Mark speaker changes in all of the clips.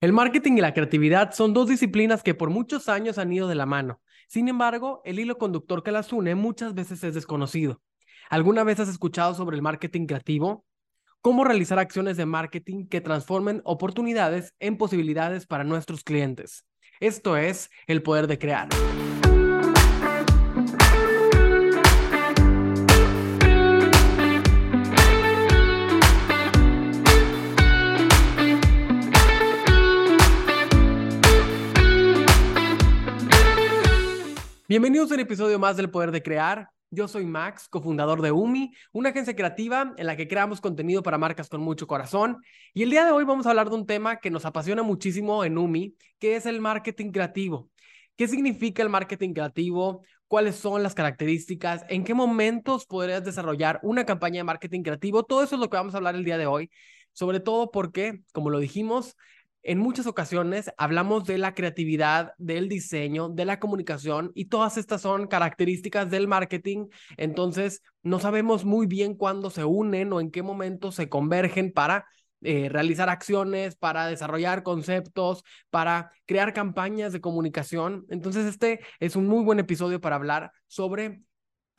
Speaker 1: El marketing y la creatividad son dos disciplinas que por muchos años han ido de la mano. Sin embargo, el hilo conductor que las une muchas veces es desconocido. ¿Alguna vez has escuchado sobre el marketing creativo? ¿Cómo realizar acciones de marketing que transformen oportunidades en posibilidades para nuestros clientes? Esto es el poder de crear. Bienvenidos a un episodio más del Poder de Crear. Yo soy Max, cofundador de UMI, una agencia creativa en la que creamos contenido para marcas con mucho corazón. Y el día de hoy vamos a hablar de un tema que nos apasiona muchísimo en UMI, que es el marketing creativo. ¿Qué significa el marketing creativo? ¿Cuáles son las características? ¿En qué momentos podrías desarrollar una campaña de marketing creativo? Todo eso es lo que vamos a hablar el día de hoy. Sobre todo porque, como lo dijimos, en muchas ocasiones hablamos de la creatividad, del diseño, de la comunicación y todas estas son características del marketing. Entonces, no sabemos muy bien cuándo se unen o en qué momento se convergen para eh, realizar acciones, para desarrollar conceptos, para crear campañas de comunicación. Entonces, este es un muy buen episodio para hablar sobre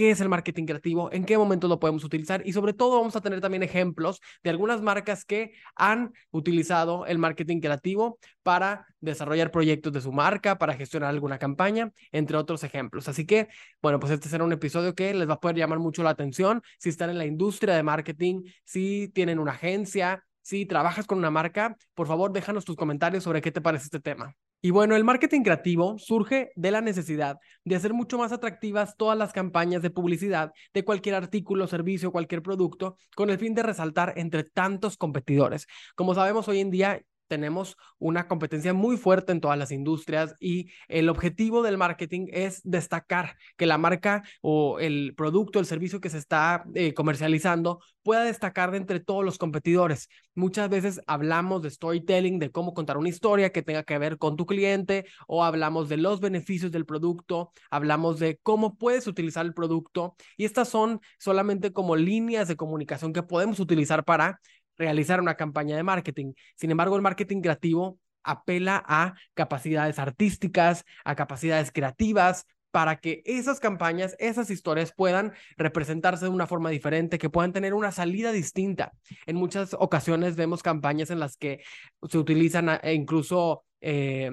Speaker 1: qué es el marketing creativo, en qué momento lo podemos utilizar y sobre todo vamos a tener también ejemplos de algunas marcas que han utilizado el marketing creativo para desarrollar proyectos de su marca, para gestionar alguna campaña, entre otros ejemplos. Así que, bueno, pues este será un episodio que les va a poder llamar mucho la atención si están en la industria de marketing, si tienen una agencia, si trabajas con una marca, por favor déjanos tus comentarios sobre qué te parece este tema. Y bueno, el marketing creativo surge de la necesidad de hacer mucho más atractivas todas las campañas de publicidad de cualquier artículo, servicio, cualquier producto, con el fin de resaltar entre tantos competidores. Como sabemos hoy en día, tenemos una competencia muy fuerte en todas las industrias y el objetivo del marketing es destacar que la marca o el producto, el servicio que se está eh, comercializando pueda destacar de entre todos los competidores. Muchas veces hablamos de storytelling, de cómo contar una historia que tenga que ver con tu cliente o hablamos de los beneficios del producto, hablamos de cómo puedes utilizar el producto y estas son solamente como líneas de comunicación que podemos utilizar para realizar una campaña de marketing. Sin embargo, el marketing creativo apela a capacidades artísticas, a capacidades creativas, para que esas campañas, esas historias puedan representarse de una forma diferente, que puedan tener una salida distinta. En muchas ocasiones vemos campañas en las que se utilizan eh, incluso eh,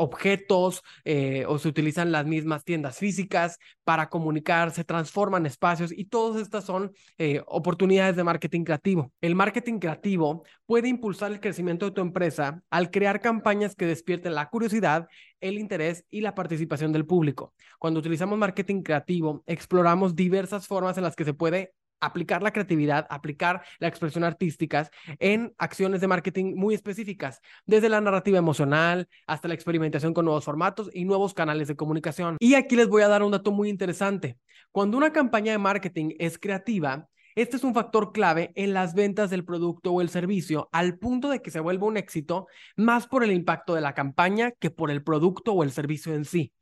Speaker 1: objetos eh, o se utilizan las mismas tiendas físicas para comunicar, se transforman espacios y todas estas son eh, oportunidades de marketing creativo. El marketing creativo puede impulsar el crecimiento de tu empresa al crear campañas que despierten la curiosidad, el interés y la participación del público. Cuando utilizamos marketing creativo, exploramos diversas formas en las que se puede aplicar la creatividad, aplicar la expresión artística en acciones de marketing muy específicas, desde la narrativa emocional hasta la experimentación con nuevos formatos y nuevos canales de comunicación. Y aquí les voy a dar un dato muy interesante. Cuando una campaña de marketing es creativa, este es un factor clave en las ventas del producto o el servicio, al punto de que se vuelva un éxito más por el impacto de la campaña que por el producto o el servicio en sí.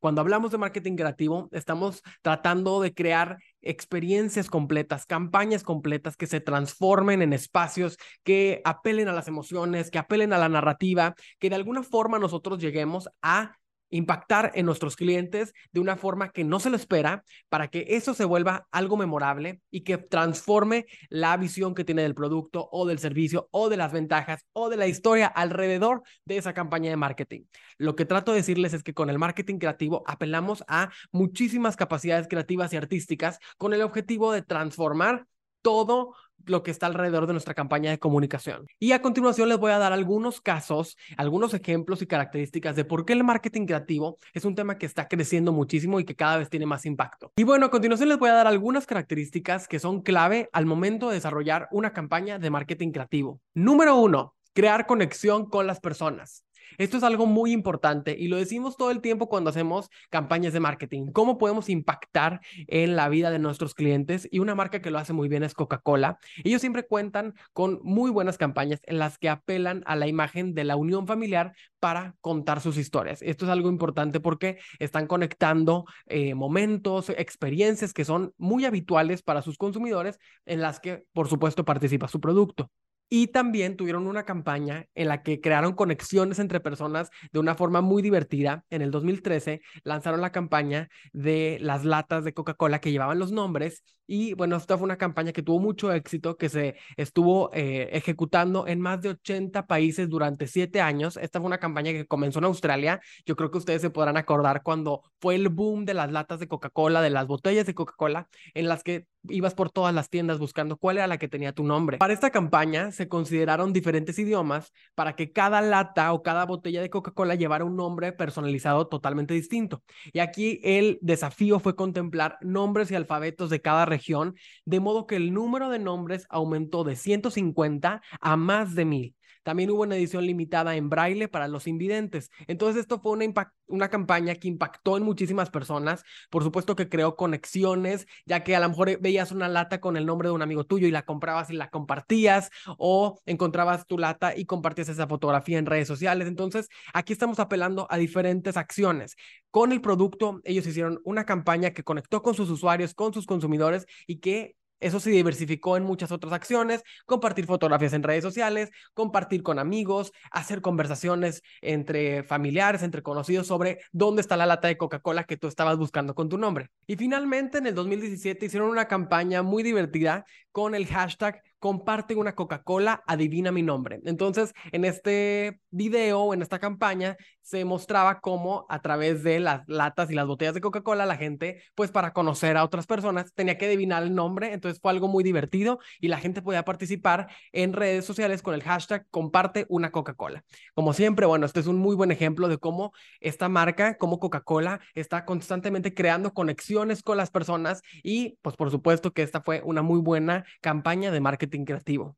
Speaker 1: Cuando hablamos de marketing creativo, estamos tratando de crear experiencias completas, campañas completas que se transformen en espacios que apelen a las emociones, que apelen a la narrativa, que de alguna forma nosotros lleguemos a impactar en nuestros clientes de una forma que no se lo espera para que eso se vuelva algo memorable y que transforme la visión que tiene del producto o del servicio o de las ventajas o de la historia alrededor de esa campaña de marketing. Lo que trato de decirles es que con el marketing creativo apelamos a muchísimas capacidades creativas y artísticas con el objetivo de transformar todo lo que está alrededor de nuestra campaña de comunicación. Y a continuación les voy a dar algunos casos, algunos ejemplos y características de por qué el marketing creativo es un tema que está creciendo muchísimo y que cada vez tiene más impacto. Y bueno, a continuación les voy a dar algunas características que son clave al momento de desarrollar una campaña de marketing creativo. Número uno, crear conexión con las personas. Esto es algo muy importante y lo decimos todo el tiempo cuando hacemos campañas de marketing. ¿Cómo podemos impactar en la vida de nuestros clientes? Y una marca que lo hace muy bien es Coca-Cola. Ellos siempre cuentan con muy buenas campañas en las que apelan a la imagen de la unión familiar para contar sus historias. Esto es algo importante porque están conectando eh, momentos, experiencias que son muy habituales para sus consumidores en las que, por supuesto, participa su producto. Y también tuvieron una campaña en la que crearon conexiones entre personas de una forma muy divertida. En el 2013 lanzaron la campaña de las latas de Coca-Cola que llevaban los nombres. Y bueno, esta fue una campaña que tuvo mucho éxito, que se estuvo eh, ejecutando en más de 80 países durante siete años. Esta fue una campaña que comenzó en Australia. Yo creo que ustedes se podrán acordar cuando fue el boom de las latas de Coca-Cola, de las botellas de Coca-Cola, en las que ibas por todas las tiendas buscando cuál era la que tenía tu nombre. Para esta campaña se consideraron diferentes idiomas para que cada lata o cada botella de Coca-Cola llevara un nombre personalizado totalmente distinto. Y aquí el desafío fue contemplar nombres y alfabetos de cada región, de modo que el número de nombres aumentó de 150 a más de 1000. También hubo una edición limitada en braille para los invidentes. Entonces esto fue una, una campaña que impactó en muchísimas personas. Por supuesto que creó conexiones, ya que a lo mejor veías una lata con el nombre de un amigo tuyo y la comprabas y la compartías o encontrabas tu lata y compartías esa fotografía en redes sociales. Entonces aquí estamos apelando a diferentes acciones. Con el producto, ellos hicieron una campaña que conectó con sus usuarios, con sus consumidores y que eso se diversificó en muchas otras acciones, compartir fotografías en redes sociales, compartir con amigos, hacer conversaciones entre familiares, entre conocidos sobre dónde está la lata de Coca-Cola que tú estabas buscando con tu nombre. Y finalmente, en el 2017 hicieron una campaña muy divertida con el hashtag comparte una Coca-Cola, adivina mi nombre. Entonces, en este video, en esta campaña, se mostraba cómo a través de las latas y las botellas de Coca-Cola, la gente, pues para conocer a otras personas, tenía que adivinar el nombre. Entonces fue algo muy divertido y la gente podía participar en redes sociales con el hashtag comparte una Coca-Cola. Como siempre, bueno, este es un muy buen ejemplo de cómo esta marca, como Coca-Cola, está constantemente creando conexiones con las personas y, pues por supuesto que esta fue una muy buena campaña de marketing creativo.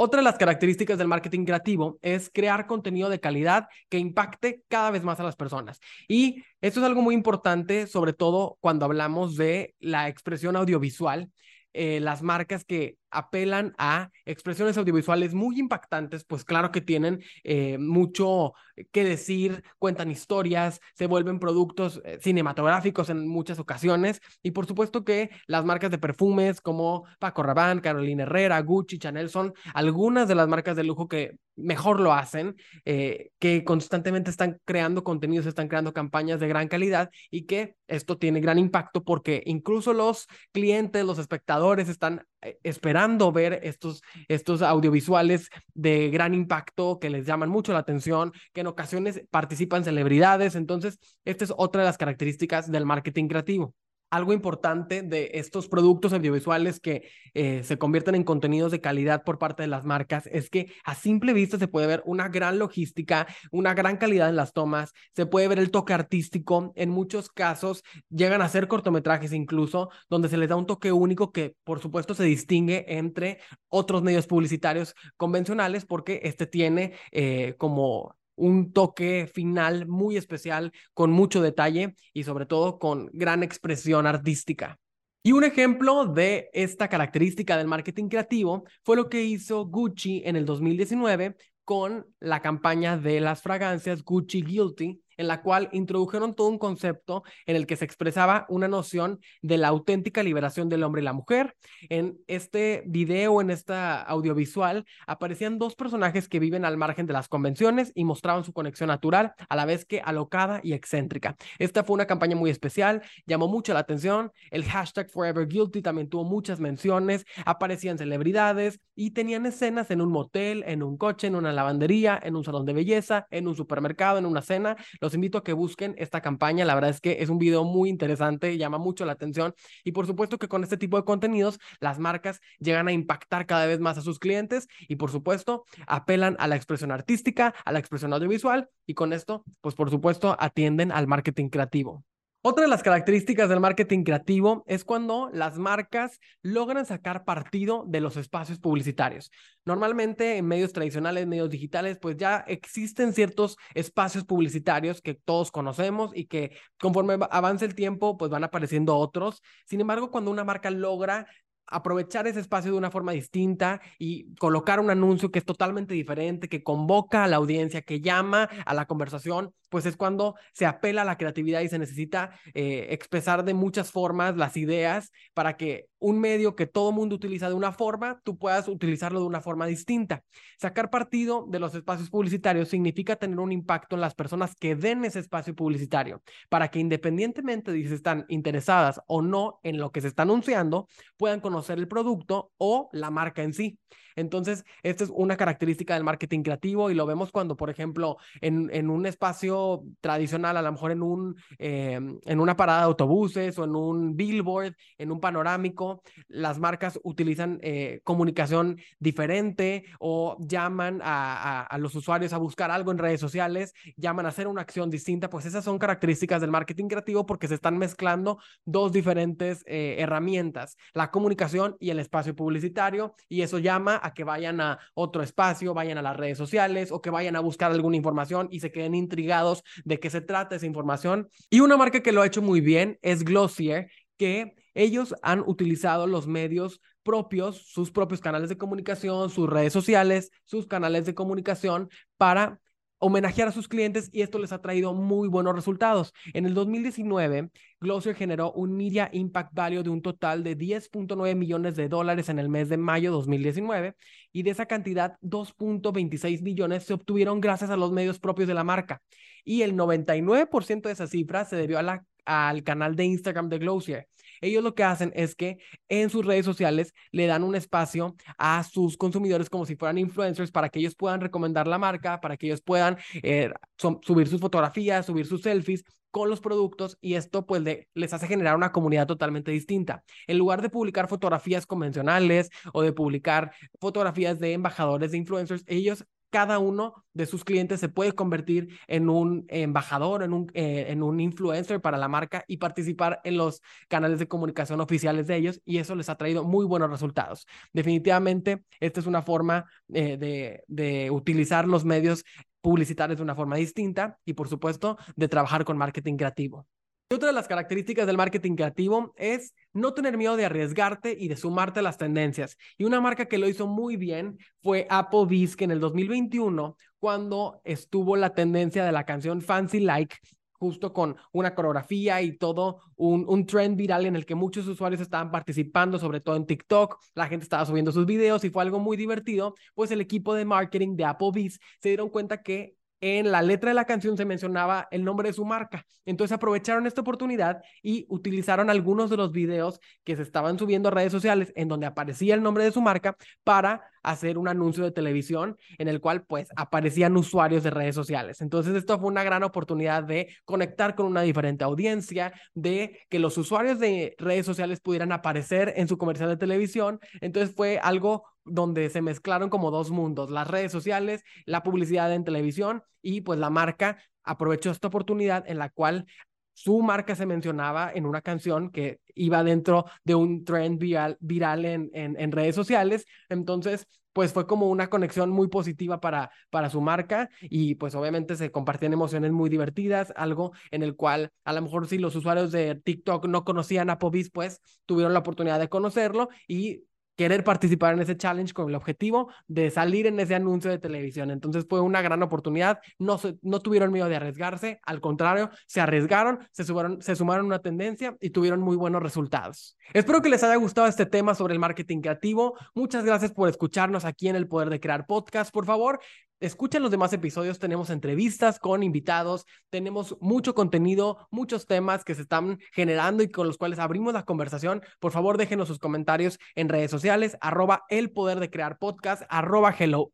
Speaker 1: Otra de las características del marketing creativo es crear contenido de calidad que impacte cada vez más a las personas. Y esto es algo muy importante, sobre todo cuando hablamos de la expresión audiovisual. Eh, las marcas que apelan a expresiones audiovisuales muy impactantes, pues claro que tienen eh, mucho que decir, cuentan historias, se vuelven productos eh, cinematográficos en muchas ocasiones y por supuesto que las marcas de perfumes como Paco Rabanne, Carolina Herrera, Gucci, Chanel son algunas de las marcas de lujo que mejor lo hacen, eh, que constantemente están creando contenidos, están creando campañas de gran calidad y que esto tiene gran impacto porque incluso los clientes, los espectadores están esperando ver estos, estos audiovisuales de gran impacto que les llaman mucho la atención, que en ocasiones participan celebridades. Entonces, esta es otra de las características del marketing creativo algo importante de estos productos audiovisuales que eh, se convierten en contenidos de calidad por parte de las marcas es que a simple vista se puede ver una gran logística, una gran calidad en las tomas, se puede ver el toque artístico, en muchos casos llegan a ser cortometrajes incluso, donde se les da un toque único que por supuesto se distingue entre otros medios publicitarios convencionales porque este tiene eh, como un toque final muy especial, con mucho detalle y sobre todo con gran expresión artística. Y un ejemplo de esta característica del marketing creativo fue lo que hizo Gucci en el 2019 con la campaña de las fragancias Gucci Guilty, en la cual introdujeron todo un concepto en el que se expresaba una noción de la auténtica liberación del hombre y la mujer. En este video, en esta audiovisual, aparecían dos personajes que viven al margen de las convenciones y mostraban su conexión natural, a la vez que alocada y excéntrica. Esta fue una campaña muy especial, llamó mucho la atención. El hashtag Forever Guilty también tuvo muchas menciones, aparecían celebridades y tenían escenas en un motel, en un coche, en una lavandería, en un salón de belleza, en un supermercado, en una cena. Invito a que busquen esta campaña. La verdad es que es un video muy interesante, llama mucho la atención y por supuesto que con este tipo de contenidos las marcas llegan a impactar cada vez más a sus clientes y por supuesto apelan a la expresión artística, a la expresión audiovisual y con esto, pues por supuesto atienden al marketing creativo. Otra de las características del marketing creativo es cuando las marcas logran sacar partido de los espacios publicitarios. Normalmente en medios tradicionales, medios digitales, pues ya existen ciertos espacios publicitarios que todos conocemos y que conforme avanza el tiempo, pues van apareciendo otros. Sin embargo, cuando una marca logra aprovechar ese espacio de una forma distinta y colocar un anuncio que es totalmente diferente, que convoca a la audiencia, que llama a la conversación, pues es cuando se apela a la creatividad y se necesita eh, expresar de muchas formas las ideas para que un medio que todo mundo utiliza de una forma, tú puedas utilizarlo de una forma distinta. Sacar partido de los espacios publicitarios significa tener un impacto en las personas que den ese espacio publicitario, para que independientemente de si están interesadas o no en lo que se está anunciando, puedan conocer el producto o la marca en sí. Entonces, esta es una característica del marketing creativo y lo vemos cuando, por ejemplo, en, en un espacio tradicional, a lo mejor en, un, em, en una parada de autobuses o en un billboard, en un panorámico, las marcas utilizan eh, comunicación diferente o llaman a, a, los usuarios a buscar algo en redes sociales, llaman a hacer una acción distinta, pues esas son características del marketing creativo porque se están mezclando dos diferentes eh, herramientas, la comunicación y el espacio publicitario, y eso llama a que vayan a otro espacio, vayan a las redes sociales o que vayan a buscar alguna información y se queden intrigados de qué se trata esa información. Y una marca que lo ha hecho muy bien es Glossier, que ellos han utilizado los medios propios, sus propios canales de comunicación, sus redes sociales, sus canales de comunicación para homenajear a sus clientes y esto les ha traído muy buenos resultados. En el 2019, Glossier generó un Media Impact Value de un total de 10.9 millones de dólares en el mes de mayo 2019 y de esa cantidad 2.26 millones se obtuvieron gracias a los medios propios de la marca y el 99% de esa cifra se debió a la, al canal de Instagram de Glossier. Ellos lo que hacen es que en sus redes sociales le dan un espacio a sus consumidores como si fueran influencers para que ellos puedan recomendar la marca, para que ellos puedan eh, subir sus fotografías, subir sus selfies con los productos y esto pues les hace generar una comunidad totalmente distinta. En lugar de publicar fotografías convencionales o de publicar fotografías de embajadores de influencers, ellos cada uno de sus clientes se puede convertir en un embajador, en un, eh, en un influencer para la marca y participar en los canales de comunicación oficiales de ellos y eso les ha traído muy buenos resultados. Definitivamente, esta es una forma eh, de, de utilizar los medios publicitarios de una forma distinta y, por supuesto, de trabajar con marketing creativo. Otra de las características del marketing creativo es no tener miedo de arriesgarte y de sumarte a las tendencias. Y una marca que lo hizo muy bien fue Applebee's, que en el 2021, cuando estuvo la tendencia de la canción Fancy Like, justo con una coreografía y todo un, un, trend viral en el que muchos usuarios estaban participando, sobre todo en TikTok, la gente estaba subiendo sus videos y fue algo muy divertido, pues el equipo de marketing de Applebee's se dieron cuenta que en la letra de la canción se mencionaba el nombre de su marca. Entonces aprovecharon esta oportunidad y utilizaron algunos de los videos que se estaban subiendo a redes sociales en donde aparecía el nombre de su marca para hacer un anuncio de televisión en el cual pues aparecían usuarios de redes sociales. Entonces esto fue una gran oportunidad de conectar con una diferente audiencia, de que los usuarios de redes sociales pudieran aparecer en su comercial de televisión. Entonces fue algo donde se mezclaron como dos mundos, las redes sociales, la publicidad en televisión y pues la marca aprovechó esta oportunidad en la cual su marca se mencionaba en una canción que iba dentro de un trend viral, viral en, en, redes sociales. Entonces, pues fue como una conexión muy positiva para, para su marca y pues obviamente se compartían emociones muy divertidas, algo en el cual a lo mejor si los usuarios de TikTok no conocían a Pobis, pues tuvieron la oportunidad de conocerlo y querer participar en ese challenge con el objetivo de salir en ese anuncio de televisión. Entonces fue una gran oportunidad, no, no tuvieron miedo de arriesgarse, al contrario, se arriesgaron, se, sumaron, se sumaron a una tendencia y tuvieron muy buenos resultados. Espero que les haya gustado este tema sobre el marketing creativo. Muchas gracias por escucharnos aquí en El Poder de Crear Podcast. Por favor, Escuchen los demás episodios, tenemos entrevistas con invitados, tenemos mucho contenido, muchos temas que se están generando y con los cuales abrimos la conversación. Por favor, déjenos sus comentarios en redes sociales, arroba el poder de crear podcast, arroba hello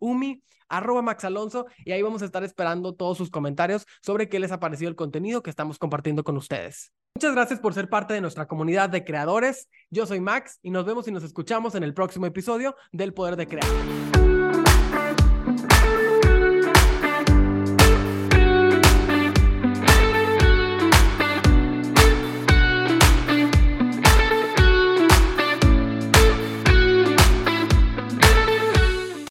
Speaker 1: arroba Max Alonso, y ahí vamos a estar esperando todos sus comentarios sobre qué les ha parecido el contenido que estamos compartiendo con ustedes. Muchas gracias por ser parte de nuestra comunidad de creadores. Yo soy Max y nos vemos y nos escuchamos en el próximo episodio del Poder de Crear.